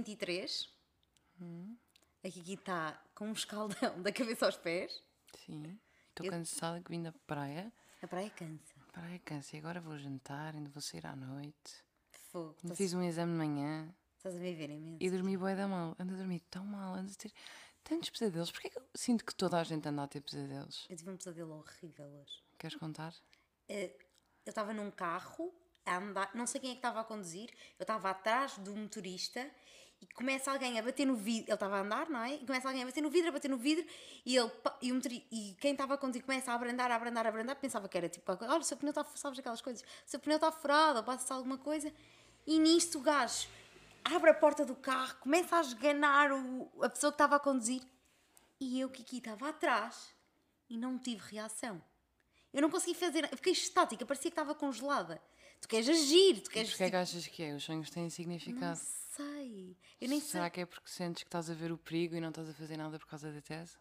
Olá! Oi, oi. Episódio 23. A Kiki está com um escaldão da cabeça aos pés. Sim. Estou Eu- cansada que vim da praia. A praia cansa. Praia cansa. E agora vou jantar, ainda vou sair à noite. Fogo. Estás, fiz um exame de manhã estás a viver imenso. e dormi bué da mal. Ando a dormir tão mal, ando a ter tantos pesadelos. Porquê que eu sinto que toda a gente anda a ter pesadelos? Eu tive um pesadelo horrível hoje. Queres contar? Eh, Eu estava num carro a andar, não sei quem é que estava a conduzir, eu estava atrás do motorista e começa alguém a bater no vidro, ele estava a andar, não é? E começa alguém a bater no vidro, a bater no vidro e, ele, e, o motori- e quem estava a conduzir começa a abrandar, a abrandar, a abrandar, pensava que era tipo, olha, o seu pneu está, sabes aquelas coisas, o seu pneu está furado ou passa-se alguma coisa e nisto o gajo abre a porta do carro, começa a esganar o, a pessoa que estava a conduzir e eu, Kiki, estava atrás e não tive reação. Eu não consegui fazer. Fiquei estática, parecia que estava congelada. Tu queres agir, tu queres. Porquê é que achas que é? Os sonhos têm significado. Sei. Eu nem Será sei. que é porque sentes que estás a ver o perigo e não estás a fazer nada por causa da tese?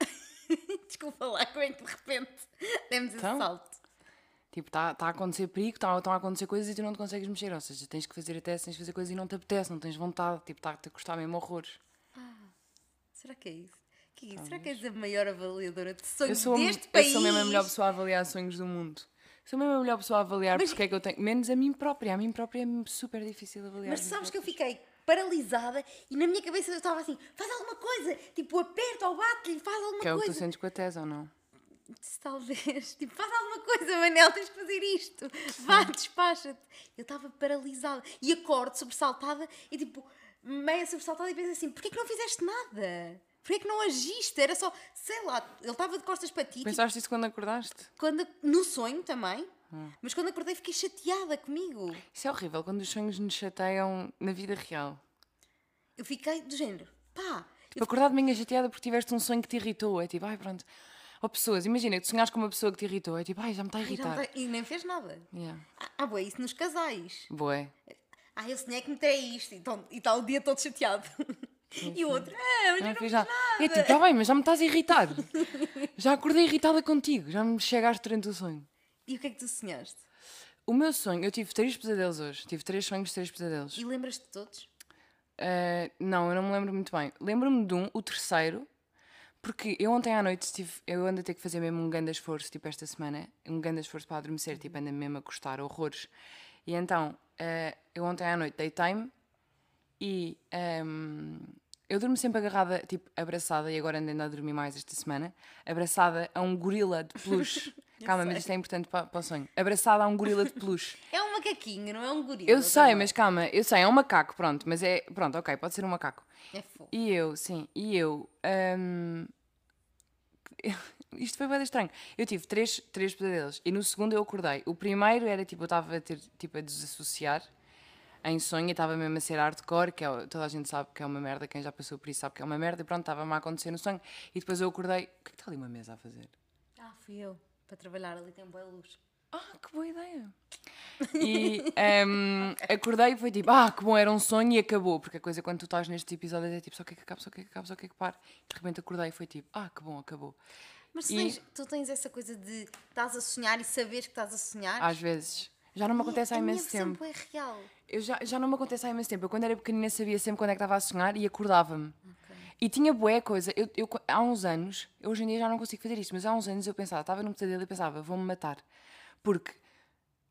Desculpa lá, como é que de repente demos Então? esse salto? Tipo, está tá a acontecer perigo, estão a acontecer coisas e tu não te consegues mexer. Ou seja, tens que fazer a tese, tens que fazer coisas e não te apetece, não tens vontade. Tipo, está-te a custar mesmo horrores. Será que é isso? Que é isso? Será que és a maior avaliadora de Eu sonhos sou, deste eu país? sou mesmo a melhor pessoa a avaliar sonhos do mundo. Sou mesmo a melhor pessoa a avaliar Mas- porque é que eu tenho. Menos a mim própria. A mim própria é super difícil avaliar. Mas sabes que eu fiquei paralisada e na minha cabeça eu estava assim: faz alguma coisa, tipo, aperta ou bate-lhe, faz alguma Que é o que tu coisa. sentes com a tese ou não? Talvez, tipo, faz alguma coisa, Manel, tens de fazer isto. Vá, despacha-te. Eu estava paralisada e acordo sobressaltada e tipo, meio sobressaltada e penso assim: porquê que não fizeste nada? Porquê que não agiste? Era só, sei lá, ele estava de costas para ti, tipo, Pensaste isso quando acordaste? quando, no sonho também, Hum. mas quando acordei fiquei chateada comigo. Isso é horrível quando os sonhos nos chateiam na vida real. Eu fiquei do género, pá, Tipo, acordar de manhã chateada porque tiveste um sonho que te irritou. É tipo, ai pronto. Ou pessoas, imagina, tu sonhares com uma pessoa que te irritou. É tipo, ai já me está a irritar. tem- e nem fez nada. Yeah. Ah, Ah, boa, isso nos casais. Boé. Ah, eu sonhei que me traí isto e então- e está o dia todo chateado. e o outro, ah, mas eu Não não fiz nada. nada. É tipo, está bem, mas já me estás a irritar. já acordei irritada contigo. Já me chegaste durante o sonho. E o que é que tu sonhaste? O meu sonho, eu tive três pesadelos hoje. Tive três sonhos, três pesadelos. E lembras-te de todos? Uh, não, eu não me lembro muito bem. Lembro-me de um, o terceiro, porque eu ontem à noite estive, eu ando a ter que fazer mesmo um grande esforço, tipo esta semana, um grande esforço para adormecer, tipo anda mesmo a custar horrores. E então, uh, eu ontem à noite deitei-me e um, eu durmo sempre agarrada, tipo abraçada, e agora ando ainda a dormir mais esta semana, abraçada a um gorila de peluche. Calma, mas isto é importante para, para o sonho. Abraçada a um gorila de peluche. É um macaquinho, não é um gorila. Eu sei, bem. mas calma, eu sei, é um macaco, pronto, mas é. Pronto, ok, pode ser um macaco. É fofo. E eu, sim, e eu. hum, Isto foi bem estranho. Eu tive três, três pesadelos e no segundo eu acordei. O primeiro era tipo, eu estava a ter tipo a desassociar em sonho e estava mesmo a ser hardcore, que é, toda a gente sabe que é uma merda, quem já passou por isso sabe que é uma merda, e pronto, estava-me a acontecer no sonho. E depois eu acordei. O que é que está ali uma mesa a fazer? Ah, fui eu. Para trabalhar ali tem boa luz. Ah, que boa ideia! E hum, acordei e foi tipo, ah, que bom, era um sonho e acabou. Porque a coisa quando tu estás nestes episódios é tipo, só o que é que acaba, só o que é que acaba, só o que é que para. De repente acordei e foi tipo, ah, que bom, acabou. Mas tu E- tens, tu tens essa coisa de estás a sonhar e saberes que estás a sonhar? Às vezes. Já não me acontece há imenso tempo. é real. Eu já, já não me acontece há imenso tempo. Eu quando era pequenina sabia sempre quando é que estava a sonhar e acordava-me. E tinha boé coisa. Eu, eu, há uns anos, hoje em dia já não consigo fazer isto, mas há uns anos eu pensava, estava num pesadelo e pensava, vou-me matar. Porque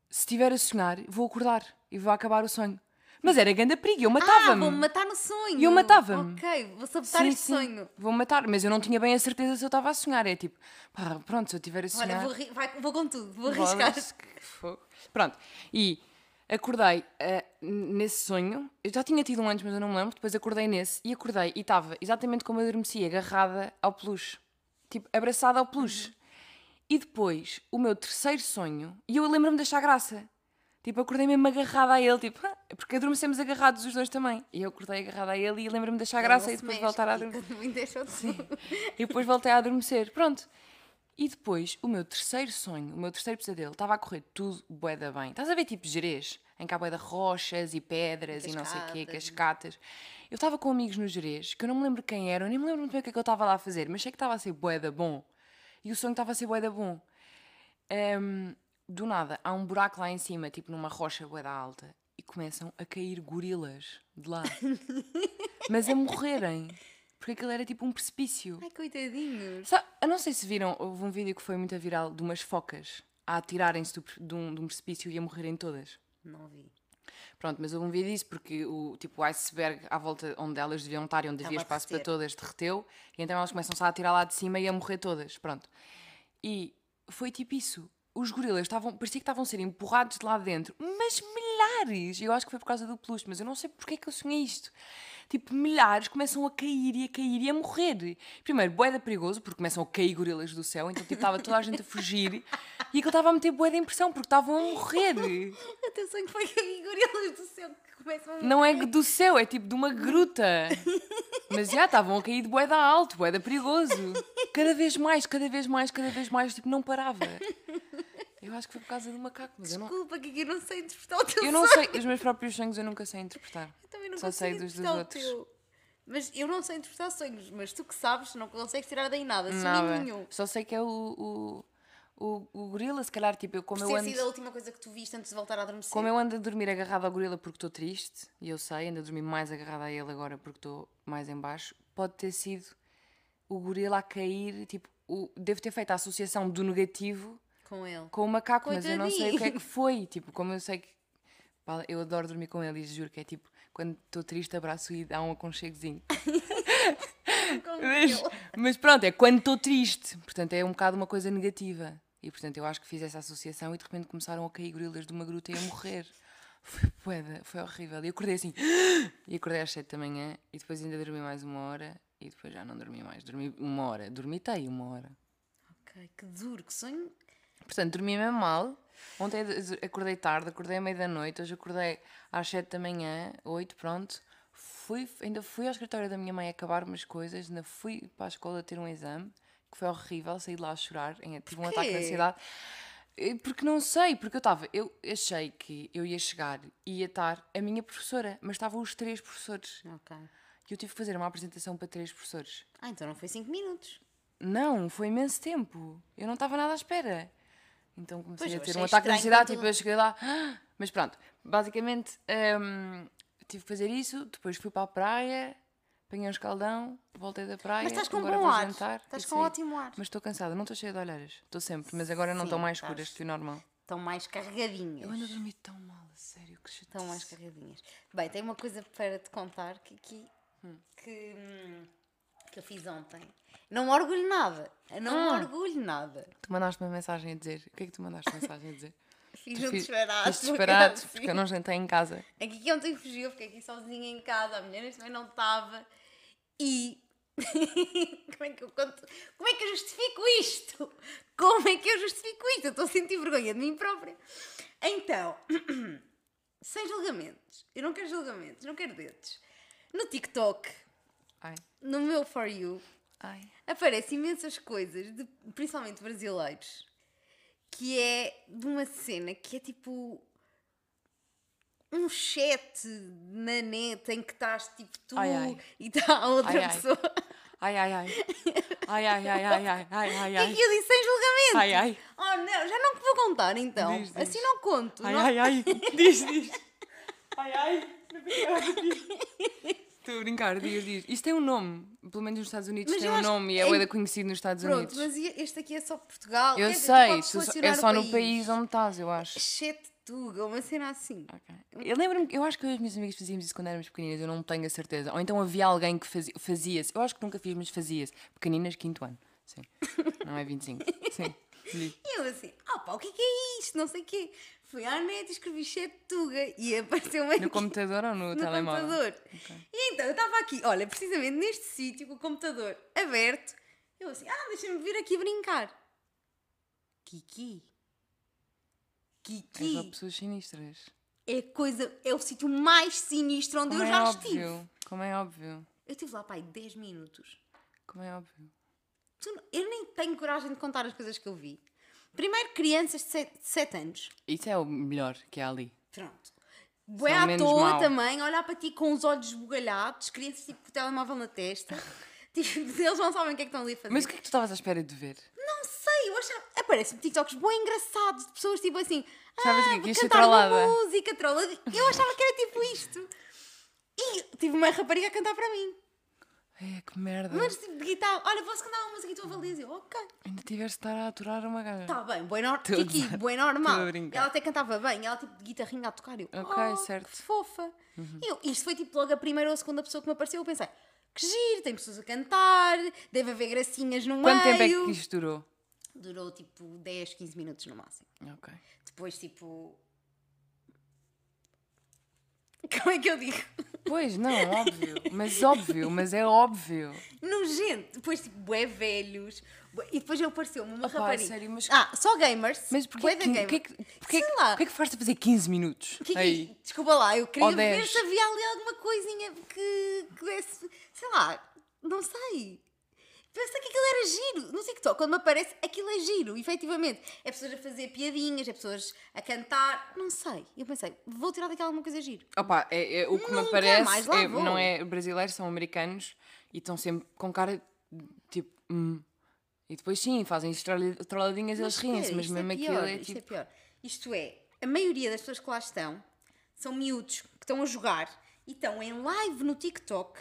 se estiver a sonhar, vou acordar e vou acabar o sonho. Mas era grande perigo, eu Ah, matava-me. vou-me matar no sonho. E eu matava-me. Ok, vou sabotar Sim, este sim, sonho. Vou matar, mas eu não tinha bem a certeza se eu estava a sonhar. É tipo, pá, pronto, se eu estiver a sonhar. Olha, vou, ri- vai- vou com tudo, vou arriscar. que fogo. Pronto, e acordei ah, n- nesse sonho. Eu já tinha tido um antes, mas eu não me lembro. Depois acordei nesse e acordei e estava exatamente como eu adormeci, agarrada ao peluche. Tipo, abraçada ao peluche. E depois, o meu terceiro sonho, e eu lembro-me de achar graça. Tipo, acordei mesmo agarrada a ele, tipo, "Ah", porque adormecemos agarrados os dois também. E eu acordei agarrada a ele e lembro-me de achar graça Ele e depois mexe voltar a adormecer. de E depois voltei a adormecer. Pronto. E depois, o meu terceiro sonho, o meu terceiro pesadelo, estava a correr tudo bué da bem. Estás a ver tipo gerês? Em que há bué de rochas e pedras e, não sei o quê, Cascatas. Eu estava com amigos nos gerês, que eu não me lembro quem eram, nem me lembro muito bem o que é que eu estava lá a fazer, mas sei que estava a ser bué da bom. E o sonho estava a ser bué da bom. Ahm, do nada, há um buraco lá em cima, tipo numa rocha bué da alta, e começam a cair gorilas de lá. Mas a morrerem. Porque aquilo era tipo um precipício. Ai, coitadinhos. Sa- eu não sei se viram, houve um vídeo que foi muito viral de umas focas a atirarem-se de um, de um precipício e a morrerem todas. Não vi. Pronto, mas houve um vídeo disso porque o, tipo, o iceberg à volta onde elas deviam estar e onde havia Estava a espaço para todas derreteu e então elas começam-se a atirar lá de cima e a morrer todas. Pronto. E foi tipo isso. Os gorilas estavam, parecia que estavam a ser empurrados de lá dentro, mas milhares! Eu acho que foi por causa do peluche, mas eu não sei porque é que eu sonhei isto. Tipo, milhares começam a cair e a cair e a morrer. Primeiro, boeda perigoso, porque começam a cair gorilas do céu, então tipo, estava toda a gente a fugir e aquilo estava a meter boeda impressão, porque estavam a morrer. Atenção que foi que gorilas do céu começam a Não é do céu, é tipo de uma gruta. Mas já estavam a cair de boeda alto, boeda perigoso. Cada vez mais, cada vez mais, cada vez mais, tipo, não parava. Eu acho que foi por causa do macaco, mas eu não, Desculpa, que eu não sei interpretar o teu eu não sei, os meus próprios sonhos eu nunca sei interpretar. Eu também não Só sei dos dos interpretar o outros. teu. Mas eu não sei interpretar sonhos, mas tu que sabes, não consegues tirar daí nada, sonho Nada. nenhum. Só sei que é o, o, o, o gorila, se calhar, tipo, eu, como Por eu ando. sido a última coisa que tu viste antes de voltar a adormecer. Como eu ando a dormir agarrada ao gorila porque estou triste, e eu sei, ando a dormir mais agarrada a ele agora porque estou mais em baixo, pode ter sido o gorila a cair, tipo, o, devo ter feito a associação do negativo Com ele. com o macaco, mas eu não sei o que é Coitadinho. que foi, tipo, como eu sei que... pá, Eu adoro dormir com ele e juro que é tipo, quando estou triste abraço e dá um aconchegozinho. Mas, mas pronto, é quando estou triste. Portanto, é um bocado uma coisa negativa. E portanto, eu acho que fiz essa associação e de repente começaram a cair gorilas de uma gruta e a morrer. Foi poeda, foi horrível. E acordei assim. E acordei às 7 da manhã e depois ainda dormi mais uma hora e depois já não dormi mais. Dormi uma hora. Dormitei uma hora. Ok, que duro, que sonho. Portanto, dormi mesmo mal. Ontem acordei tarde, acordei à meia da noite, hoje acordei às 7 da manhã, 8, pronto. Fui, ainda fui ao escritório da minha mãe acabar umas coisas, ainda fui para a escola ter um exame, que foi horrível, saí de lá a chorar, tive um ataque de ansiedade. Porque não sei, porque eu estava, eu achei que eu ia chegar e ia estar a minha professora, mas estavam os três professores. Ok. E eu tive que fazer uma apresentação para três professores. Ah, então não foi 5 minutos. Não, foi imenso tempo. Eu não estava nada à espera. Então comecei Pois, a ter um ataque de ansiedade, quando- tipo, eu cheguei lá. Mas pronto, basicamente hum, tive que fazer isso, depois fui para a praia, apanhei um escaldão, voltei da praia. Mas estás com agora bom vou ar. jantar Estás e com saí. ótimo ar. Mas estou cansada, não estou cheia de olheiras. Estou sempre, mas agora não estou mais estás. escuras que fui normal. Estão mais carregadinhas. Eu ando a dormir tão mal, a sério, que chatice. Estão mais carregadinhas. Bem, tem uma coisa para te contar que aqui que, hum, que eu fiz ontem. Não me orgulho nada. Eu Não Ah. me orgulho nada. Tu mandaste uma mensagem a dizer. O que é que tu mandaste mensagem a dizer? Fiz Tu um disparate. fiz disparate, porque eu assim. não jantei em casa. Aqui que ontem fugiu, fiquei aqui sozinha em casa, a mulher também não estava. E. como é que eu conto? Como é que eu justifico isto? Como é que eu justifico isto? Eu estou a sentir vergonha de mim própria. Então, sem julgamentos. Eu não quero julgamentos, não quero dedos. No TikTok, Ai, no meu For You, ai. aparecem imensas coisas, de, principalmente brasileiros, que é de uma cena que é tipo um chat na net em que estás tipo tu Ai, ai. e está a outra Ai, ai. pessoa. Ai, ai, ai. Ai, ai, ai, ai, ai, ai, ai. E eu disse sem julgamento. Ai, ai. Oh não, já não te vou contar então. Diz, diz. Assim não conto. Ai, não- ai, ai. Diz, diz. Ai, ai. Estou a brincar, diz, diz. Isto tem um nome. Pelo menos nos Estados Unidos Mas tem um nome e é é- bué conhecido nos Estados Pronto, Unidos. mas e- este aqui é só Portugal. Eu sei, é só no país onde estás, eu acho. Chat Tuga, uma cena assim. Ok. Eu lembro-me, eu acho que eu e as minhas amigas fazíamos isso quando éramos pequeninas, eu não tenho a certeza. Ou então havia alguém que fazia- fazia-se. Eu acho que nunca fiz, mas fazia-se. Pequeninas, quinto ano. Sim. Não é 25. Sim. E eu assim, ah pá, o que é que é isto? Não sei o quê. Fui à net e escrevi chat Tuga e apareceu-me aqui No computador ou no, no telemóvel? computador. E então eu estava aqui, olha, precisamente neste sítio, com o computador aberto. Eu assim, ah, deixa-me vir aqui brincar. Kiki. É Kiki pessoas sinistras. é coisa, é o sítio mais sinistro onde Como eu é já óbvio. estive. Como é óbvio. Eu estive lá, pai, 10 minutos. Como é óbvio. Eu nem tenho coragem de contar as coisas que eu vi. Primeiro, crianças de 7, anos. Isso é o melhor que há ali. Pronto. São à toa mau. também, olhar para ti com os olhos esbugalhados, crianças tipo com o telemóvel na testa. tipo, eles não sabem o que é que estão ali a fazer. Mas o que é que tu estavas à espera de ver? Não sei, eu achava. Aparecem TikToks bem engraçados de pessoas tipo assim. Sabes o ah? Que é cantar uma música, trollada. Eu achava que era tipo isto. E tive uma rapariga a cantar para mim. É, que merda. Mas tipo de guitarra. Olha, posso cantar uma música e tu avalias? Eu, ok. Ainda tiveste de estar a aturar uma gaja. Está bem, bem, nor bem a normal. brincar. Ela até cantava bem, ela tipo de guitarrinha a tocar. Eu, Ok, oh, certo. Que fofa. E eu, isto foi tipo logo a primeira ou a segunda pessoa que me apareceu. Eu pensei, que giro, tem pessoas a cantar, deve haver gracinhas no Quanto meio. tempo é que isto durou? Durou tipo 10, 15 minutos no máximo. Ok. Depois, tipo. Como é que eu digo? Pois, não, óbvio. Mas óbvio, mas é óbvio. Nojento. Depois, tipo, bué velhos. bué- E depois apareceu-me uma Opa, rapariga. sério, mas- Ah, só gamers. Mas porquê bué da que, porquê que, porquê, Sei lá. porquê que foste a fazer 15 minutos? Que- que- Aí. Desculpa lá, eu queria Ou ver 10. se havia ali alguma coisinha que, que desse. Sei lá, não sei. Pensa que aquilo era giro. No TikTok, quando me aparece, aquilo é giro, efetivamente. É pessoas a fazer piadinhas, é pessoas a cantar. Não sei. Eu pensei, vou tirar daquela alguma coisa giro. Opa, é, é- o que me Nunca parece mais lá é- não é brasileiros, são americanos e estão sempre com cara tipo. hum. E depois sim, fazem trolladinhas e eles riem-se, mas isto mesmo é aquilo pior, é isto tipo. é pior. Isto é, a maioria das pessoas que lá estão são miúdos que estão a jogar e estão em live no TikTok,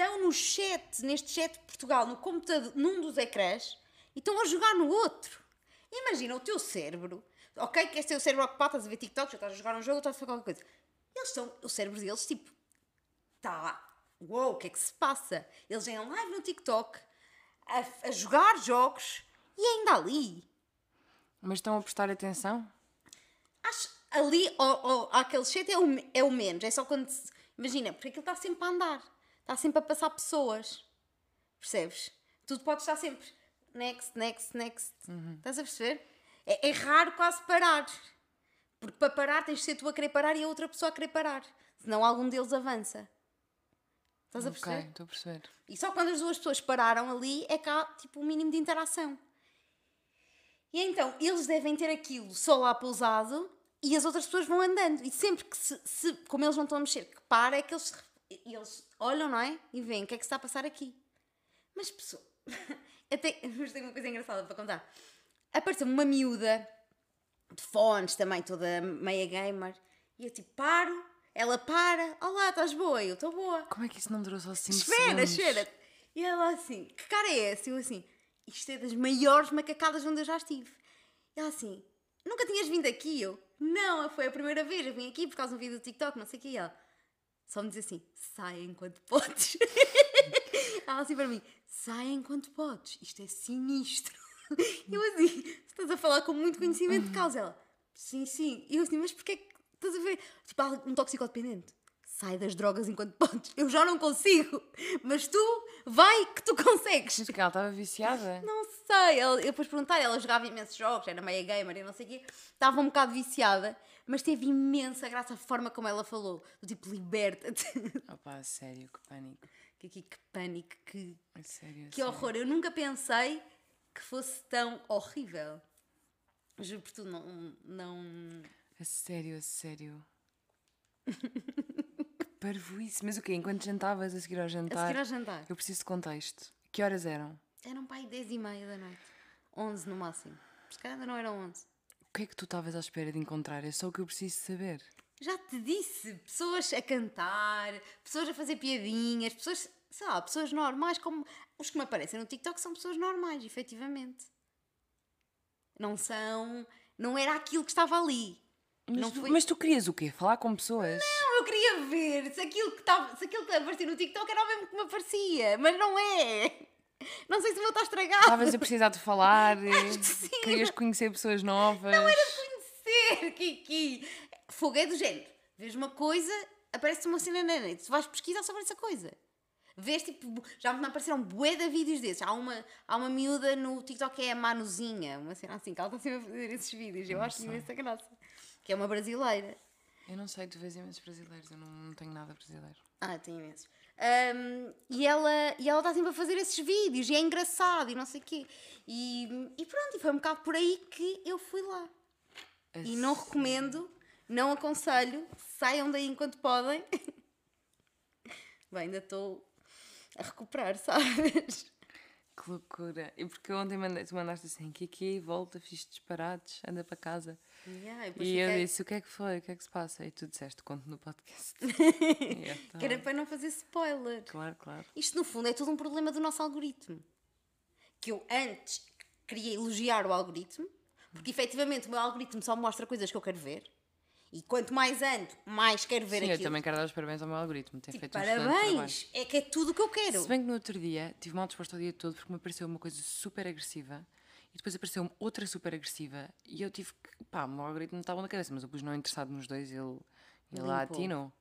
estão no chat, neste chat de Portugal, no computador, num dos ecrãs e estão a jogar no outro. Imagina o teu cérebro, ok? Que este é o cérebro ocupado, estás a ver TikTok, já estás a jogar um jogo, estás a fazer qualquer coisa. Eles estão, o cérebro deles, tipo, tá, uou, o que é que se passa? Eles em live no TikTok, a, a jogar jogos e ainda ali. Mas estão a prestar atenção? Acho ali, ó, ó, aquele chat é o, é o menos. É só quando. se- imagina, porque aquilo está sempre a andar. Está sempre a passar pessoas. Percebes? Tudo pode estar sempre next, next, next. Estás a perceber? É, é raro quase parar. Porque para parar tens de ser tu a querer parar e a outra pessoa a querer parar. Senão algum deles avança. Estás a perceber? estou a perceber. E só quando as duas pessoas pararam ali é que há tipo um mínimo de interação. E então eles devem ter aquilo só lá pousado e as outras pessoas vão andando. E sempre que se, se- como eles não estão a mexer, que para é que eles, se- eles olham, não é? E veem o que é que se está a passar aqui. Mas pessoal, até, mas tenho uma coisa engraçada para contar. Apareceu-me uma miúda de fones também, toda meia gamer, e eu tipo paro, ela para, olá, estás boa? Eu estou boa. Como é que isso não durou só 5 Espera, segundos? espera. E ela assim, que cara é essa? Eu assim, isto é das maiores macacadas onde eu já estive. Ela assim, nunca tinhas vindo aqui? Eu, não, foi a primeira vez, eu vim aqui por causa de um vídeo do TikTok, não sei o que. E ela só me diz assim, sai enquanto podes. ela assim para mim, sai enquanto podes, isto é sinistro. Eu assim, estás a falar com muito conhecimento de causa. Ela, sim, sim. E eu assim, mas porquê que estás a ver? Tipo, um toxicodependente. Sai das drogas enquanto podes. Eu já não consigo. Mas tu, vai que tu consegues. Mas que ela estava viciada? Não sei. Ela, eu depois perguntei, ela jogava imensos jogos, era meia gamer e não sei o quê. Estava um bocado viciada, mas teve imensa graça a forma como ela falou. Do tipo, liberta-te. Opa, a sério, que pânico. que, que, que pânico, que, A sério, a que sério. horror. Eu nunca pensei que fosse tão horrível. Juro por tudo, não. não... A sério, a sério. que parvoíce. Mas o quê? Enquanto jantavas a seguir ao A jantar? seguir ao jantar. Eu preciso de contexto. Que horas eram? Eram pai 10 e meia da noite. 11 no máximo. Se calhar ainda não eram 11. O que é que tu estavas à espera de encontrar? É só o que eu preciso saber. Já te disse, pessoas a cantar, pessoas a fazer piadinhas, pessoas, sei lá, pessoas normais, como os que me aparecem no TikTok são pessoas normais, efetivamente. Não são, não era aquilo que estava ali. Mas, foi- mas tu querias o quê? Falar com pessoas? Não, eu queria ver se aquilo que estava, se aquilo que aparecia no TikTok era o mesmo que me aparecia, mas não é. Não sei se o meu está estragado. Estavas a precisar de falar? que sim. Querias conhecer pessoas novas? Não era conhecer, Kiki. Fogo é do género. Vês uma coisa, aparece uma cena na net, tu vais pesquisar sobre essa coisa. Vês tipo, já me apareceram bué de vídeos desses. Há uma, há uma miúda no TikTok que é a Manuzinha, uma cena assim, que ela está sempre a fazer esses vídeos. Eu acho imensa graça. Que é uma brasileira. Eu não sei, tu vês imensos brasileiros, eu não, não tenho nada brasileiro. Ah, tem imensos. Ahm, e ela e ela está sempre a fazer esses vídeos e é engraçado e não sei o quê. E, e pronto, e foi um bocado por aí que eu fui lá. E não recomendo, não aconselho, saiam daí enquanto podem. Bem, ainda estou a recuperar, sabes? Que loucura. E porque ontem mandei, tu mandaste assim, aqui volta, fiz disparados, anda para casa. Yeah, e eu fiquei- disse, o que é que foi? O que é que se passa? E tu disseste, conto no podcast. Tá. Para não fazer spoiler. Claro, claro. Isto, no fundo, é tudo um problema do nosso algoritmo. Que eu antes queria elogiar o algoritmo, porque efetivamente o meu algoritmo só mostra coisas que eu quero ver. E quanto mais ando, mais quero ver Sim, eu aquilo. também quero dar os parabéns ao meu algoritmo. Tem Tipo, feito um parabéns! É que é tudo o que eu quero. Se bem que no outro dia tive mal disposto ao dia todo porque me apareceu uma coisa super agressiva e depois apareceu-me outra super agressiva e eu tive que. pá, o meu algoritmo estava na cabeça, mas eu pus não interessado nos dois e ele, ele lá atinou.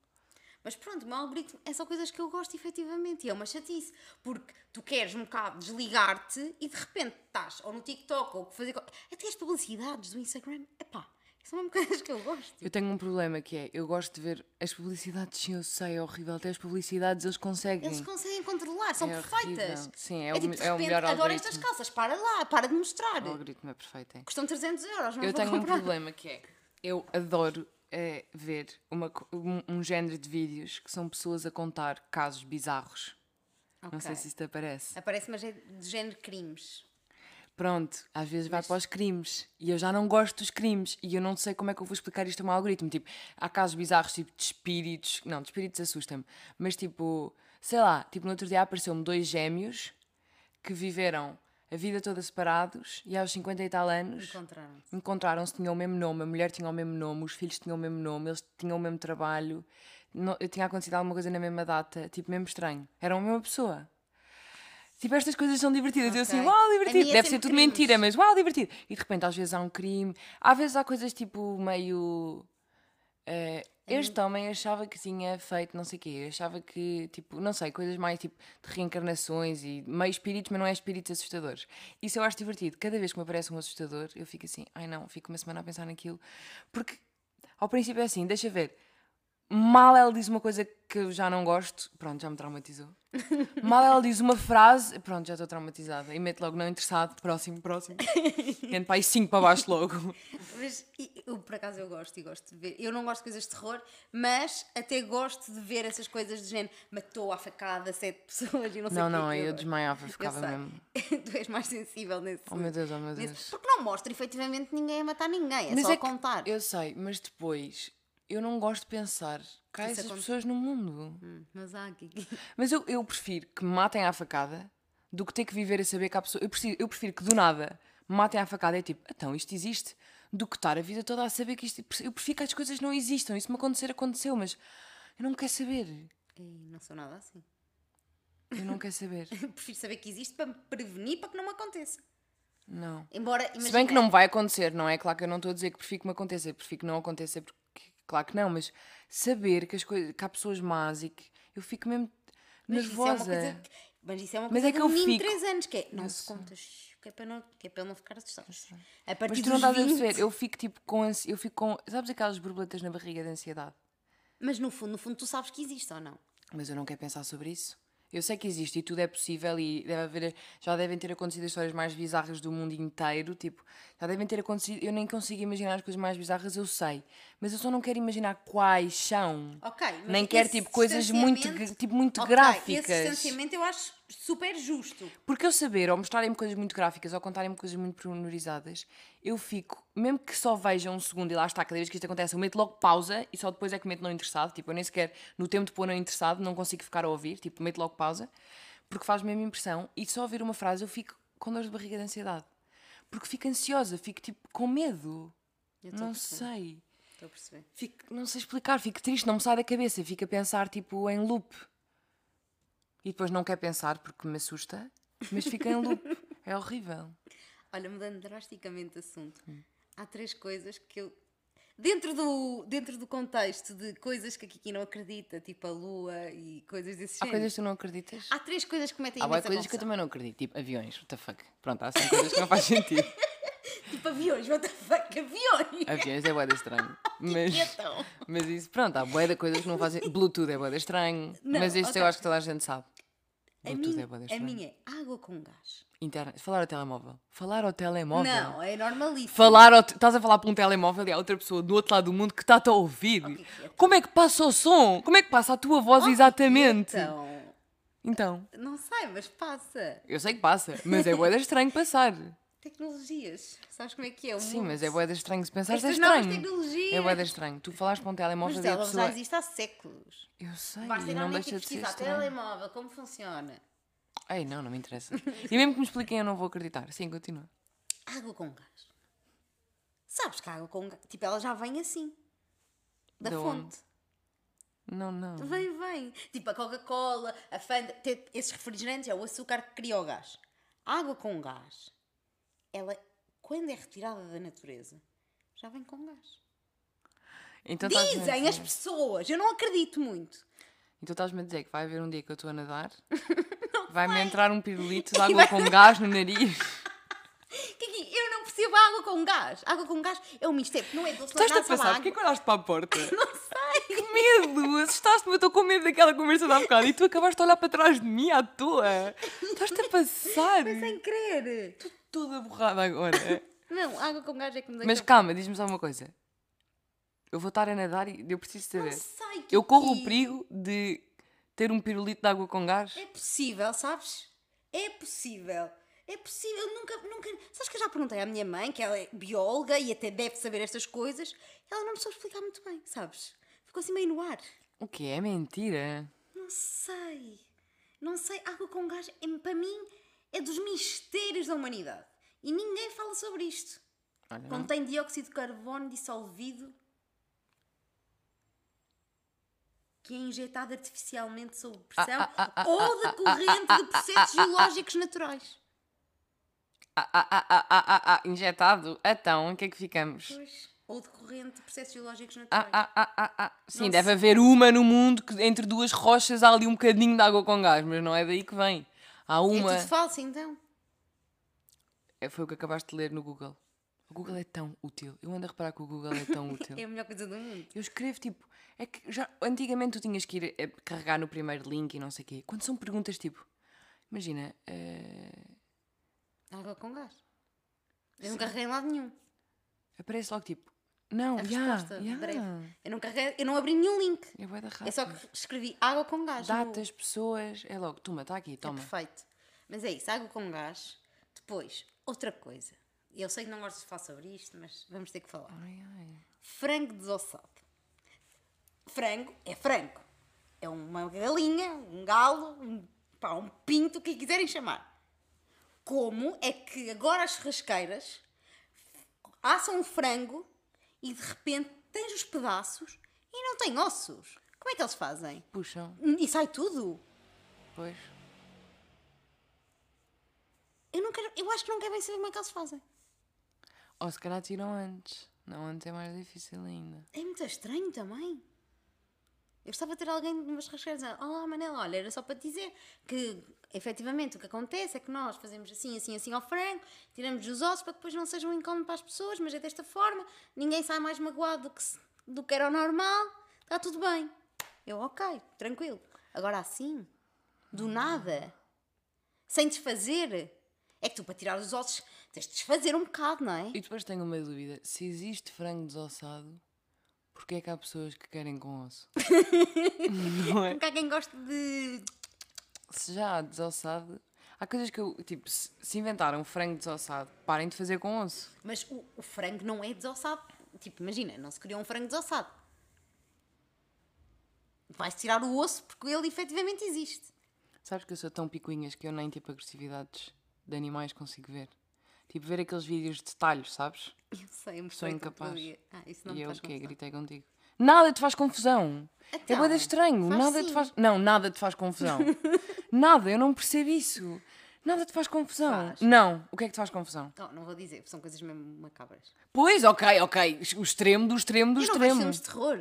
Mas pronto, o meu algoritmo é só coisas que eu gosto efetivamente. E é uma chatice. Porque tu queres um bocado desligar-te e de repente estás ou no TikTok ou fazer. Até as publicidades do Instagram. Epá, são mesmo coisas que eu gosto. Eu tenho um problema que é, eu gosto de ver as publicidades, sim, eu sei, é horrível, até as publicidades eles conseguem. Eles conseguem controlar, são É perfeitas. horrível. Sim, é o tipo, de é o repente, melhor adoro algoritmo. estas calças, para lá, para de mostrar. O algoritmo é perfeito. é. Custam 300 euros, não Eu tenho um comprar. problema que é, eu adoro eh, ver uma um, um género de vídeos que são pessoas a contar casos bizarros. Não sei se isto aparece. Aparece, mas é de género crimes. Pronto, às vezes vai para os crimes e eu já não gosto dos crimes e eu não sei como é que eu vou explicar isto ao meu algoritmo. Tipo, há casos bizarros, tipo de espíritos. Não, de espíritos assusta-me, mas tipo, sei lá, tipo, no outro dia apareceu-me dois gêmeos que viveram a vida toda separados e aos 50 e tal anos Encontraram-se. encontraram-se, tinham o mesmo nome, a mulher tinha o mesmo nome, os filhos tinham o mesmo nome, eles tinham o mesmo trabalho, não, tinha acontecido alguma coisa na mesma data, tipo, mesmo estranho. Eram a mesma pessoa. Tipo, estas coisas são divertidas. Eu assim, uau, divertido. Deve ser tudo crimes. mentira, mas uau, divertido. E de repente, às vezes há um crime, às vezes há coisas tipo meio. Eh, este homem achava que tinha feito não sei o quê, achava que, tipo, não sei, coisas mais tipo de reencarnações e meio espíritos, mas não é espíritos assustadores. Isso eu acho divertido. Cada vez que me aparece um assustador, eu fico assim, ai não, fico uma semana a pensar naquilo. Porque ao princípio é assim, deixa ver. Mal ela diz uma coisa que eu já não gosto, pronto, já me traumatizou. Mal ela diz uma frase, pronto, já estou traumatizada. E mete logo não interessado, próximo, próximo. Entre para aí 5 para baixo logo. Mas eu, por acaso, eu gosto e gosto de ver. Eu não gosto de coisas de terror, mas até gosto de ver essas coisas de género. Matou à facada sete pessoas e não sei Não, não, eu eu desmaiava, ficava mesmo. tu és mais sensível nesse. Oh meu Deus, oh meu nesse- Deus. Porque não mostra efetivamente ninguém a matar ninguém, é Mas só é a contar. Eu sei, mas depois eu não gosto de pensar que há Isso essas acontece. pessoas no mundo. Hum, Mas há aqui. Mas eu, eu prefiro que me matem à facada do que ter que viver a saber que há pessoas. Eu prefiro, eu prefiro que do nada me matem à facada é tipo, então isto existe, do que estar a vida toda a saber que isto. Eu prefiro que as coisas não existam. Isso me acontecer, aconteceu, mas eu não quero saber. Ei, não sou nada assim. Eu não quero saber. Prefiro saber que existe para me prevenir para que não me aconteça. Não. Embora, Se bem que não me vai acontecer, não é? Claro que eu não estou a dizer que prefiro que me aconteça, eu prefiro que não aconteça, porque claro que não, mas saber que, as coisas, que há pessoas más e que eu fico mesmo mas isso é nervosa. que- Mas isso é uma Mas coisa é que um eu fico- 3 anos, que é, não Eu se sei. conta, shh, que é para não, que é para não ficar assustado. A partir Mas tu não estás a 20, perceber, eu fico tipo com eu fico com, sabes aquelas borboletas na barriga de ansiedade? Mas no fundo, no fundo, tu sabes que existe ou não? Mas eu não quero pensar sobre isso. Eu sei que existe e tudo é possível e deve haver, já devem ter acontecido as histórias mais bizarras do mundo inteiro. Tipo, já devem ter acontecido. Eu nem consigo imaginar as coisas mais bizarras, eu sei. Mas eu só não quero imaginar quais são. Ok, Nem quero tipo coisas muito, tipo, muito Ok, gráficas. Esse distanciamento eu acho super justo. Porque eu saber, ou mostrarem-me coisas muito gráficas, ou contarem-me coisas muito pormenorizadas, eu fico, mesmo que só veja um segundo e lá está, cada vez que isto acontece, eu meto logo pausa e só depois é que meto não interessado. Tipo, eu nem sequer, no tempo de pôr não interessado, não consigo ficar a ouvir, tipo, meto logo pausa, porque faz mesmo impressão. E só ouvir uma frase eu fico com dor de barriga de ansiedade. Porque fico ansiosa, fico tipo com medo. Não sei. Estou a perceber. Fico, não sei explicar, fico triste, não me sai da cabeça, fico a pensar tipo em loop. E depois não quer pensar porque me assusta, mas fica em loop. É horrível. Olha, mudando drasticamente de assunto, Hum. há três coisas que eu. Dentro do, dentro do contexto de coisas que a Kiki não acredita, tipo a lua e coisas desse Há género, coisas que tu não acreditas? há três coisas que metem Há bué imensa coisas que eu confusão. também não acredito, tipo aviões, what the fuck. Pronto, há assim coisas que não faz sentido. Tipo aviões, what the fuck, aviões! Aviões é boeda estranho. Mas, Então, mas isso, pronto, há boeda coisas que não fazem. Bluetooth é boeda estranho. Não, mas isto ok. eu acho que toda a gente sabe. a Bluetooth minha, é boeda a estranho. minha é água com gás. Internet. Falar ao telemóvel. Falar ao telemóvel. Não, é normalíssimo. Falar ao te- Estás a falar para um telemóvel e há outra pessoa do outro lado do mundo que está-te a ouvir. Como é que passa o som? Como é que passa a tua voz exatamente? Então, Então, Não sei, mas passa. eu sei que passa, mas é boeda estranho passar. Tecnologias. Sabes como é que é? O Sim, mundo. mas é boeda estranho se pensares, é Estas novas estranho. tecnologias. É boeda estranho. Tu falaste para um Mas telemóvel e a pessoa... já existe há séculos. Eu sei, Basta não deixa de ser estranho. telemóvel, como funciona. Ei, não, não me interessa. E mesmo que me expliquem, eu não vou acreditar. Sim, continua. Água com gás. Sabes que a água com gás, tipo, ela já vem assim. Da fonte. onde? Não, não. Vem, vem. Tipo a Coca-Cola, a Fanta, esses refrigerantes é o açúcar que cria o gás. A água com gás, ela, quando é retirada da natureza, já vem com gás. Então Dizem as pessoas, eu não acredito muito. Então estás-me a dizer que vai haver um dia que eu estou a nadar, vai-me entrar um pirulito de água com gás no nariz. Kiki, eu não percebo a água com gás. A água com gás é um mistério, não é doce, é Estás-te a a Porquê que olhaste para a porta? Não sei. Que medo! Assustaste-me, eu estou com medo daquela conversa de há bocado e tu acabaste a olhar para trás de mim à toa. Estás-te a passar. Foi sem querer. Toda borrada agora. Não, água com gás é que me deixa... Mas calma, diz-me só uma coisa. Eu vou estar a nadar e eu preciso saber. sei, Eu corro o Kiki. perigo de ter um pirulito de água com gás? É possível, sabes? É possível. É possível. Eu nunca, nunca. Sabes que eu já perguntei à minha mãe, que ela é bióloga e até deve saber estas coisas, ela não me soube explicar muito bem, sabes? Ficou assim meio no ar. O que é mentira? Não sei. Não sei. Água com gás, é- para mim, é dos mistérios da humanidade. E ninguém fala sobre isto. Olha, Contém dióxido de carbono dissolvido que é injetado artificialmente sob pressão ah, ah, ah, ou decorrente de processos geológicos naturais. Ah, ah, ah, ah, ah, ah, ah, injetado? Então, em que é que ficamos? Pois. Ou decorrente de processos geológicos Ah, naturais. ah, ah, ah, ah. Sim, Não deve sei. haver uma no mundo que entre duas rochas há ali um bocadinho de água com gás, mas não é daí que vem. Há uma. É tudo falso então. É, Foi o que acabaste de ler no Google. O Google é tão útil. Eu ando a reparar que o Google é tão útil. É a melhor coisa do mundo. Eu escrevo tipo. É que já antigamente tu tinhas que ir eh, carregar no primeiro link e não sei o quê. Quando são perguntas tipo. Imagina. eh, Água com gás. Eu não carreguei em lado nenhum. aparece logo tipo. Não, A já. resposta já. breve. Eu não, carreguei, eu não abri nenhum link. É É só que escrevi água com gás. no- Datas, pessoas. É logo. Toma, está aqui, É toma. perfeito. Mas é isso, água com gás. Depois, outra coisa. Eu sei que não gosto de falar sobre isto, mas vamos ter que falar. Ai, ai. Frango desossado. Frango é frango. É uma galinha, um galo, um, pá, um pinto, o que quiserem chamar. Como é que agora as churrasqueiras assam o frango e de repente tens os pedaços e não tem ossos? Como é que eles fazem? Puxam. E sai tudo? Pois. Eu, não quero, eu acho que não quero bem saber como é que eles fazem. Ou se calhar tiram antes. Não, antes é mais difícil ainda. É muito estranho também. Eu gostava de ter alguém de umas rasqueiras dizer, Olá Manela, olha, era só para te dizer que efetivamente o que acontece é que nós fazemos assim, assim, assim ao frango, tiramos os ossos para que depois não seja um incómodo para as pessoas, mas é desta forma, ninguém sai mais magoado do que, do que era o normal, está tudo bem. Eu, ok, tranquilo. Agora assim, do nada, sem desfazer, é que tu para tirar os ossos tens de desfazer um bocado, não é? E depois tenho uma dúvida. Se existe frango desossado, porquê é que há pessoas que querem com osso? não é? Porque há quem goste de Se já há desossado... Há coisas que eu... Tipo, se, se inventaram frango desossado, parem de fazer com osso. Mas o, o frango não é desossado. Tipo, imagina, não se criou um frango desossado. Vai-se tirar o osso porque ele efetivamente existe. Sabes que eu sou tão picuinhas que eu nem tipo agressividades de animais consigo ver. Tipo, ver aqueles vídeos de detalhes, sabes? Eu sei, eu Sou incapaz. Ah, isso não e me eu faz o quê? confusão. Gritei contigo. Nada te faz confusão. é Então, boeda estranho. faz nada te sim. faz. Não, nada te faz confusão. nada, eu não percebo isso. Nada te faz confusão. Faz. Não. O que é que te faz confusão? Não, não vou dizer, são coisas mesmo macabras. Pois, ok, ok. O extremo do extremo do eu não extremo. filmes de terror.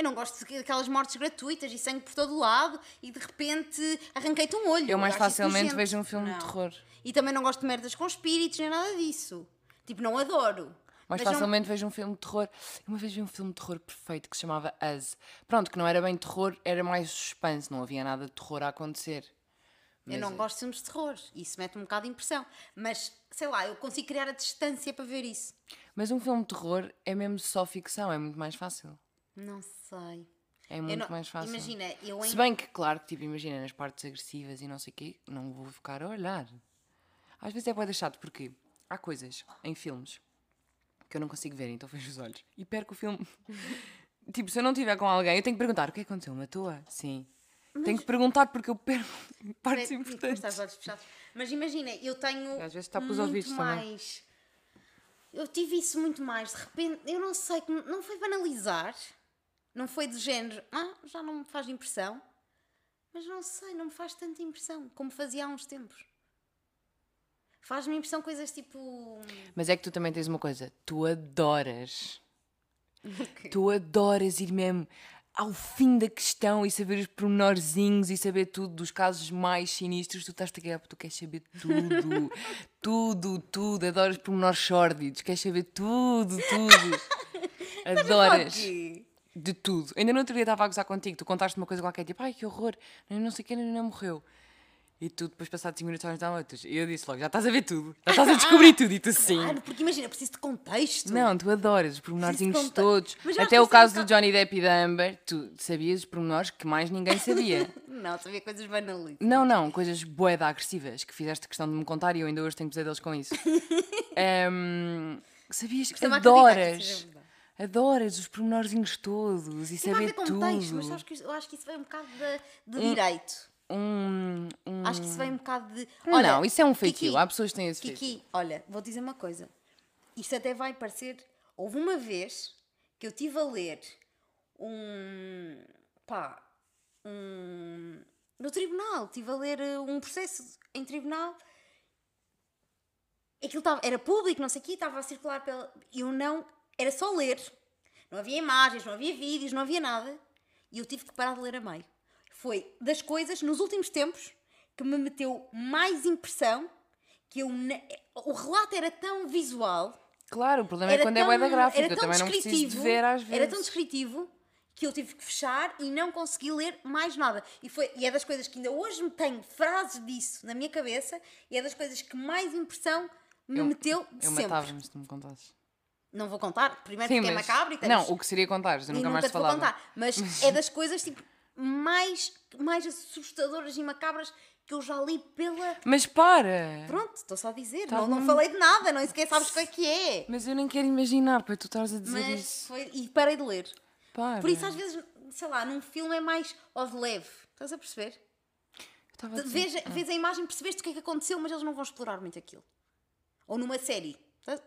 Eu não gosto daquelas mortes gratuitas e sangue por todo o lado e de repente arranquei-te um olho. Eu mais facilmente vejo um filme de Não. terror. E também não gosto de merdas com espíritos nem nada disso. Tipo, não adoro. Mais não- facilmente vejo um filme de terror. Uma vez vi um filme de terror perfeito que se chamava Us. Pronto, que não era bem terror, era mais suspense, não havia nada de terror a acontecer. Eu Mas não é- gosto de filmes de terror. Isso mete um bocado de impressão. Mas, sei lá, eu consigo criar a distância para ver isso. Mas um filme de terror é mesmo só ficção, é muito mais fácil. Não sei. É muito não- mais fácil. Imagina, eu em Se bem que, claro, que tipo, imagina nas partes agressivas e não sei o quê, não vou ficar a olhar. Às vezes é bué chato porque há coisas em filmes que eu não consigo ver, então fecho os olhos e perco o filme. tipo, se eu não estiver com alguém, eu tenho que perguntar: o que é aconteceu? Matou-a? Sim. Tenho que perguntar porque eu perco partes importantes. Mas imagina, eu tenho. Às vezes tapa os muito ouvidos também. mais. Eu tive isso muito mais. De repente, eu não sei, não foi banalizar. Não foi do género, ah, já não me faz impressão. Mas não sei, não me faz tanta impressão como fazia há uns tempos. Faz-me impressão coisas tipo. Mas é que tu também tens uma coisa: tu adoras. Tu adoras ir mesmo ao fim da questão e saber os pormenorzinhos e saber tudo dos casos mais sinistros. Tu estás a porque tu queres saber tudo. tudo, tudo. Adoras pormenores sórdidos. Queres saber tudo, tudo. Adoras. De tudo. Ainda no outro dia estava a gozar contigo. Tu contaste uma coisa qualquer, tipo, ai que horror, não sei quem ainda morreu. E tu depois passaste 5 minutos estava outros. E eu disse logo, já estás a ver tudo. Já estás a descobrir tudo. E tu sim. Claro, porque imagina, preciso de contexto. Não, tu adoras os pormenorzinhos todos. Até o um caso do Johnny Depp e da Amber, tu sabias os pormenores que mais ninguém sabia. Não, sabia coisas banalistas. não, não, coisas boeda agressivas que fizeste questão de me contar e eu ainda hoje tenho pesadelos com isso. Ehm, sabias que adoras. Adoras os pormenorzinhos todos e saber ver contexto, mas tudo. sabes que eu acho que isso vem um bocado de, de direito. Um, um... Acho que isso vem um bocado de. não, isso é um feitio. Kiki, Há pessoas que têm esse feitio. Kiki, olha, vou dizer uma coisa. Isto até vai parecer. Houve uma vez que eu estive a ler um. pá. um. no tribunal. Estive a ler uh, um processo em tribunal. Aquilo estava, era público, não sei o quê, estava a circular pela. Eu não. Era só ler. Não havia imagens, não havia vídeos, não havia nada. E eu tive que parar de ler a meio. Foi das coisas, nos últimos tempos, que me meteu mais impressão que eu. ne- O relato era tão visual. Claro, o problema é quando é tão, bué da gráfica. era Eu também não preciso de ver às vezes. Era tão descritivo que eu tive que fechar e não consegui ler mais nada. E, foi, e é das coisas que ainda hoje me tenho frases disso na minha cabeça e é das coisas que mais impressão me Eu- meteu de Eu sempre. matava-me se tu me contasses. Não vou contar, primeiro Sim, porque mas... é macabro e tens- Não, o que seria contar, eu nunca mais te te vou falava. contar. Mas é das coisas tipo, mais, mais assustadoras e macabras que eu já li pela. Mas para! Pronto, estou só a dizer. Tá não, não falei de nada, não sequer sabes o que é que é. Mas eu nem quero imaginar, para tu estás a dizer Mas isso. foi. E parei de ler. Para. Por isso, às vezes, sei lá, num filme é mais ao de leve. Estás a perceber? Dizer- Vês, vês a imagem, percebeste o que é que aconteceu, mas eles não vão explorar muito aquilo. Ou numa série. Estás-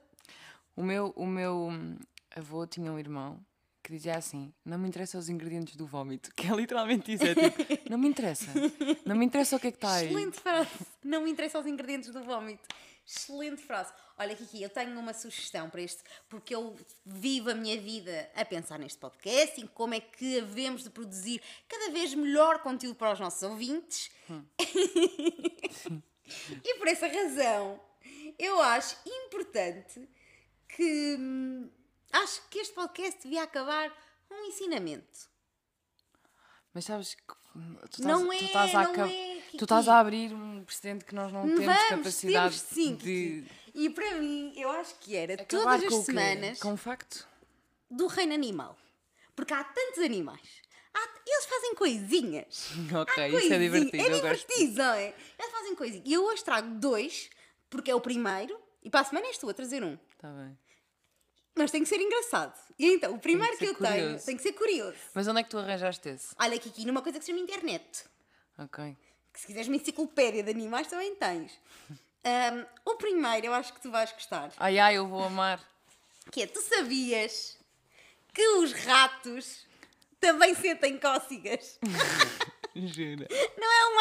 O meu, o meu hum, avô tinha um irmão que dizia assim: Não me interessam os ingredientes do vómito. Que é literalmente isso: é tipo, Não me interessa. Não me interessa o que é que está aí. Excelente frase. Não me interessam os ingredientes do vómito. Excelente frase. Olha, Kiki, eu tenho uma sugestão para este, porque eu vivo a minha vida a pensar neste podcast e como é que havemos de produzir cada vez melhor conteúdo para os nossos ouvintes. e por essa razão, eu acho importante que. hum, Acho que este podcast devia acabar com um ensinamento. Mas sabes que hum, tu estás, Não tu é, estás a, não é, Kiki. tu estás a abrir um precedente que nós não temos Vamos, capacidade temos sim, de. E para mim, eu acho que era acabar todas as o semanas Com um facto? do reino animal. Porque há tantos animais. Há- eles fazem coisinhas. Ok, Há isso é divertido. É eu gosto. divertido, não é? Eles fazem coisinhas. E eu hoje trago dois, porque é o primeiro, e para a semana és tu a trazer um. Está bem. Mas tem que ser engraçado. E então, o primeiro que, que eu tenho curioso. tem que ser curioso. Mas onde é que tu arranjaste esse? Olha aqui, aqui numa coisa que se chama internet. Ok. que se quiseres uma enciclopédia de animais também tens. Ahm, o primeiro eu acho que tu vais gostar. Ai ai, eu vou amar. Que é, tu sabias que os ratos também sentem cócegas? Jura. Não é o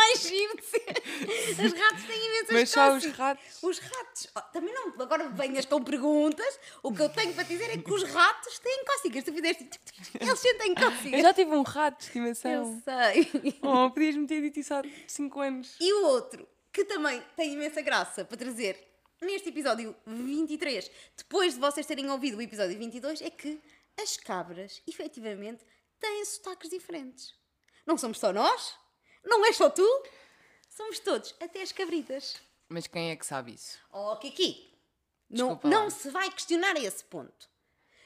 de ser. Os ratos têm imensas Mas só os ratos. Os ratos. Oh, também não. Agora venhas com perguntas. O que eu tenho para te dizer é que os ratos têm cócegas. Tu fizeste. Eles sentem Eu cócegas. já tive um rato de Eu estimação. sei. Oh, podias-me ter dito isso há 5 anos. E o outro, que também tem imensa graça para trazer neste episódio 23, depois de vocês terem ouvido o episódio 22, é que as cabras, efetivamente, têm sotaques diferentes. Não somos só nós, não és só tu, somos todos, até as cabritas. Mas quem é que sabe isso? Oh, Kiki, não, Desculpa lá. não se vai questionar esse ponto.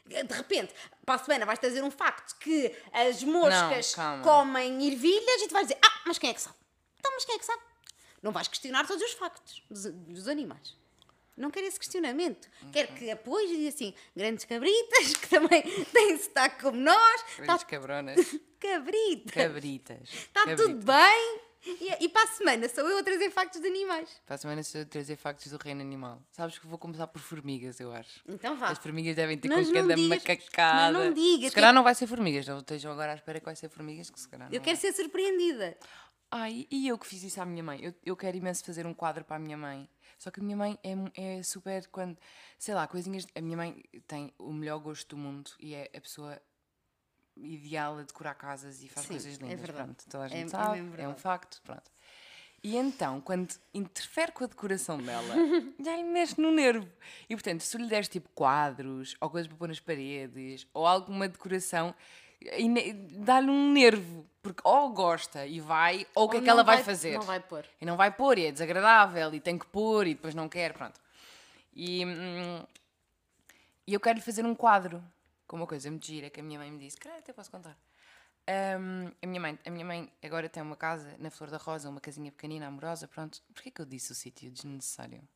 De repente, para a semana vais trazer um facto que as moscas calma. comem ervilhas e tu vais dizer, ah, mas quem é que sabe? Então, mas quem é que sabe? Não vais questionar todos os factos dos, dos animais. Não quero esse questionamento. Quero que apoies e diga assim, grandes cabritas, que também têm sotaque como nós. Grandes Tá, cabronas. cabritas. Cabritas. Está tudo bem. E, e para a semana sou eu a trazer factos de animais. Para a semana se eu trazer factos do reino animal. Sabes que vou começar por formigas, eu acho. Então vá. As formigas devem ter Mas com cada digas- macacada. mas não digas Se calhar que- não vai ser formigas. Não estejam agora à espera que vai ser formigas, que se calhar Eu quero ser surpreendida. Ai, e eu que fiz isso à minha mãe. Eu, eu quero imenso fazer um quadro para a minha mãe. Só que a minha mãe é, é super quando. Sei lá, coisinhas. A minha mãe tem o melhor gosto do mundo e é a pessoa ideal a decorar casas e faz Sim, coisas é lindas. verdade. pronto, toda a É- gente é sabe, mesmo é, um facto. Pronto. E então, quando interfere com a decoração dela, já lhe mexe no nervo. E portanto, se lhe deres tipo quadros ou coisas para pôr nas paredes ou alguma decoração, dá-lhe um nervo. Porque ou gosta e vai, ou o que é que ela não vai, fazer? Não vai pôr. E não vai pôr, e é desagradável, e tem que pôr, e depois não quer, pronto. E, hum, e eu quero lhe fazer um quadro com uma coisa muito gira que a minha mãe me disse. Caralho, até posso contar. Hum, a, minha mãe, a minha mãe agora tem uma casa na Flor da Rosa, uma casinha pequenina, amorosa, pronto. Porquê que eu disse o sítio? Desnecessário.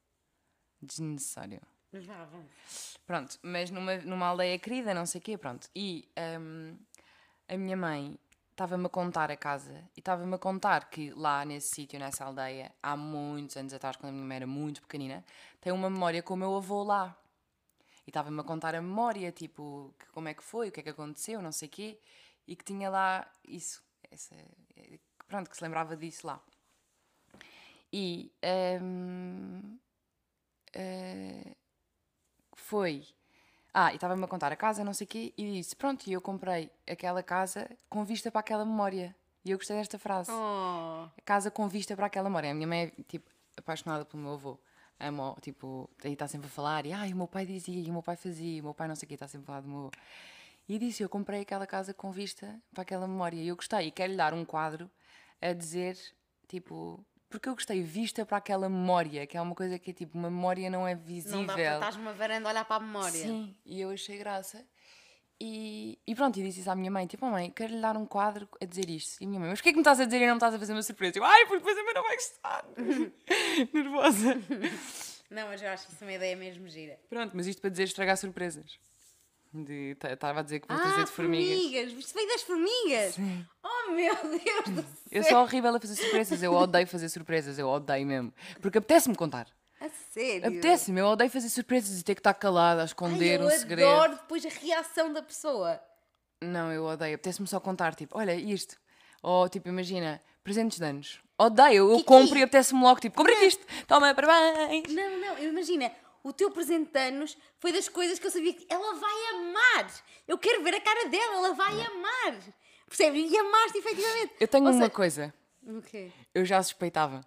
Desnecessário. Vá, vamos. Pronto, mas numa, numa aldeia querida, não sei o quê, pronto. E hum, a minha mãe estava-me a contar a casa e estava-me a contar que lá nesse sítio, nessa aldeia, há muitos anos atrás, quando a minha mãe era muito pequenina, tem uma memória com o meu avô lá. E estava-me a contar a memória, tipo, que- como é que foi, o que é que aconteceu, não sei o quê, e que tinha lá isso, essa, pronto, que se lembrava disso lá. E hum, eh, foi. Ah, e estava-me a contar a casa, não sei o quê, e disse: Pronto, e eu comprei aquela casa com vista para aquela memória. E eu gostei desta frase. Oh, casa com vista para aquela memória. A minha mãe é, tipo, apaixonada pelo meu avô. Amo, tipo, aí está sempre a falar, e ai, o meu pai dizia, e o meu pai fazia, e o meu pai não sei o quê, está sempre a falar do meu avô. E disse: Eu comprei aquela casa com vista para aquela memória. E eu gostei, e quero-lhe dar um quadro a dizer, tipo, porque eu gostei, vista para aquela memória, que é uma coisa que é tipo, uma memória não é visível. não dá para estás numa varanda a olhar para a memória. Sim, e eu achei graça. E, e pronto, e disse isso à minha mãe: Tipo, "Oh, mãe, quero-lhe dar um quadro a dizer isto. E a minha mãe: Mas porquê que me estás a dizer e não me estás a fazer uma surpresa? Eu, ai, porque depois a mãe não vai gostar. Nervosa. Não, mas eu acho isso uma ideia mesmo gira. Pronto, mas isto para dizer estragar surpresas. Estava a dizer que vou ah, trazer de formigas. formigas. Isto veio das formigas. Oh, meu Deus do céu. Eu sou horrível a fazer surpresas, eu odeio fazer surpresas, eu odeio mesmo. Porque apetece-me contar. A sério. Apetece-me, eu odeio fazer surpresas e ter que estar calada, a Ai, esconder eu um segredo. adoro depois a reação da pessoa. Não, eu odeio. Apetece-me só contar, tipo, olha isto. Ou tipo, imagina, presentes de anos. Odeio, eu Kiki. compro e apetece-me logo, tipo, comprei isto, toma, parabéns. Não, não, imagina, o teu presente de anos foi das coisas que eu sabia que ela vai amar. Eu quero ver a cara dela, ela vai amar. Percebes? E amaste efetivamente. Eu tenho Ou uma seja- coisa, O quê? eu já suspeitava.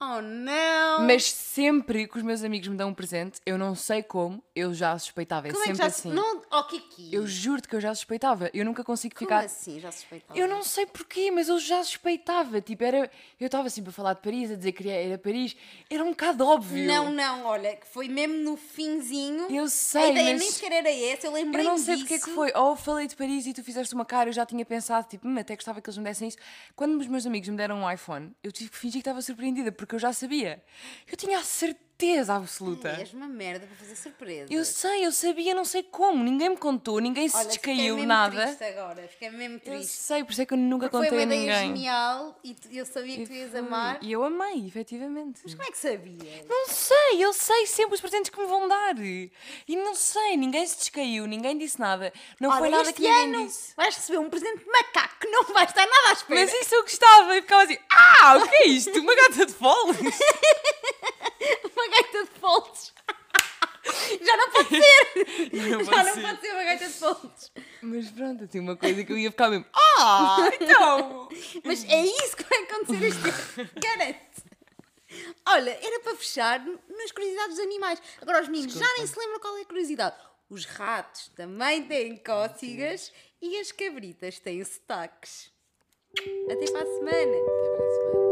Oh, não! Mas sempre que os meus amigos me dão um presente, eu não sei como, eu já suspeitava. É Como é que sempre já assim. Não... Oh, Kiki! Eu juro-te que eu já suspeitava. Eu nunca consigo Como ficar. assim já suspeitava? Eu não sei porquê, mas eu já suspeitava. Tipo, era. Eu estava sempre a falar de Paris, a dizer que era Paris. Era um bocado óbvio. Não, não, olha, que foi mesmo no finzinho. Eu a sei, ideia mas. nem sequer era essa, eu lembrei Eu me não sei disso. porque é que foi. Ou eu falei de Paris e tu fizeste uma cara, eu já tinha pensado, tipo, hum, até gostava que eles me dessem isso. Quando os meus amigos me deram um iPhone, eu tive que fingir que estava surpreendida, porque eu já sabia. Eu tinha a certeza absoluta. Ai, és uma merda para fazer surpresa. Eu sei, eu sabia, não sei como. Ninguém me contou, ninguém se Olha, fiquei descaiu, mesmo nada. triste agora, fiquei mesmo Eu triste. sei, por isso é que eu nunca Porque foi contei uma a ideia ninguém. genial e tu- eu sabia que tu ias Foi. amar. E eu amei, efetivamente. Mas como é que sabias? Não sei, eu sei sempre os presentes que me vão dar. E não sei, ninguém se descaiu, ninguém disse nada. Não foi Olha, nada este que ninguém ano disse. vais receber um presente de macaco que não vai estar nada à espera. Mas isso eu gostava e ficava assim: Ah, o que é isto? Uma gata de foles? Uma gaita de foltes. Já não pode ser! Não Já pode não ser. pode ser uma gaita de foltes. Mas pronto, tinha uma coisa que eu ia ficar mesmo: Ah, então. Mas é isso que vai acontecer este ano. Garanto. Olha, era para fechar nas curiosidades dos animais. Agora os meninos já nem se lembram qual é a curiosidade. Os ratos também têm cócegas e as cabritas têm sotaques. Até para a semana. Até para a semana.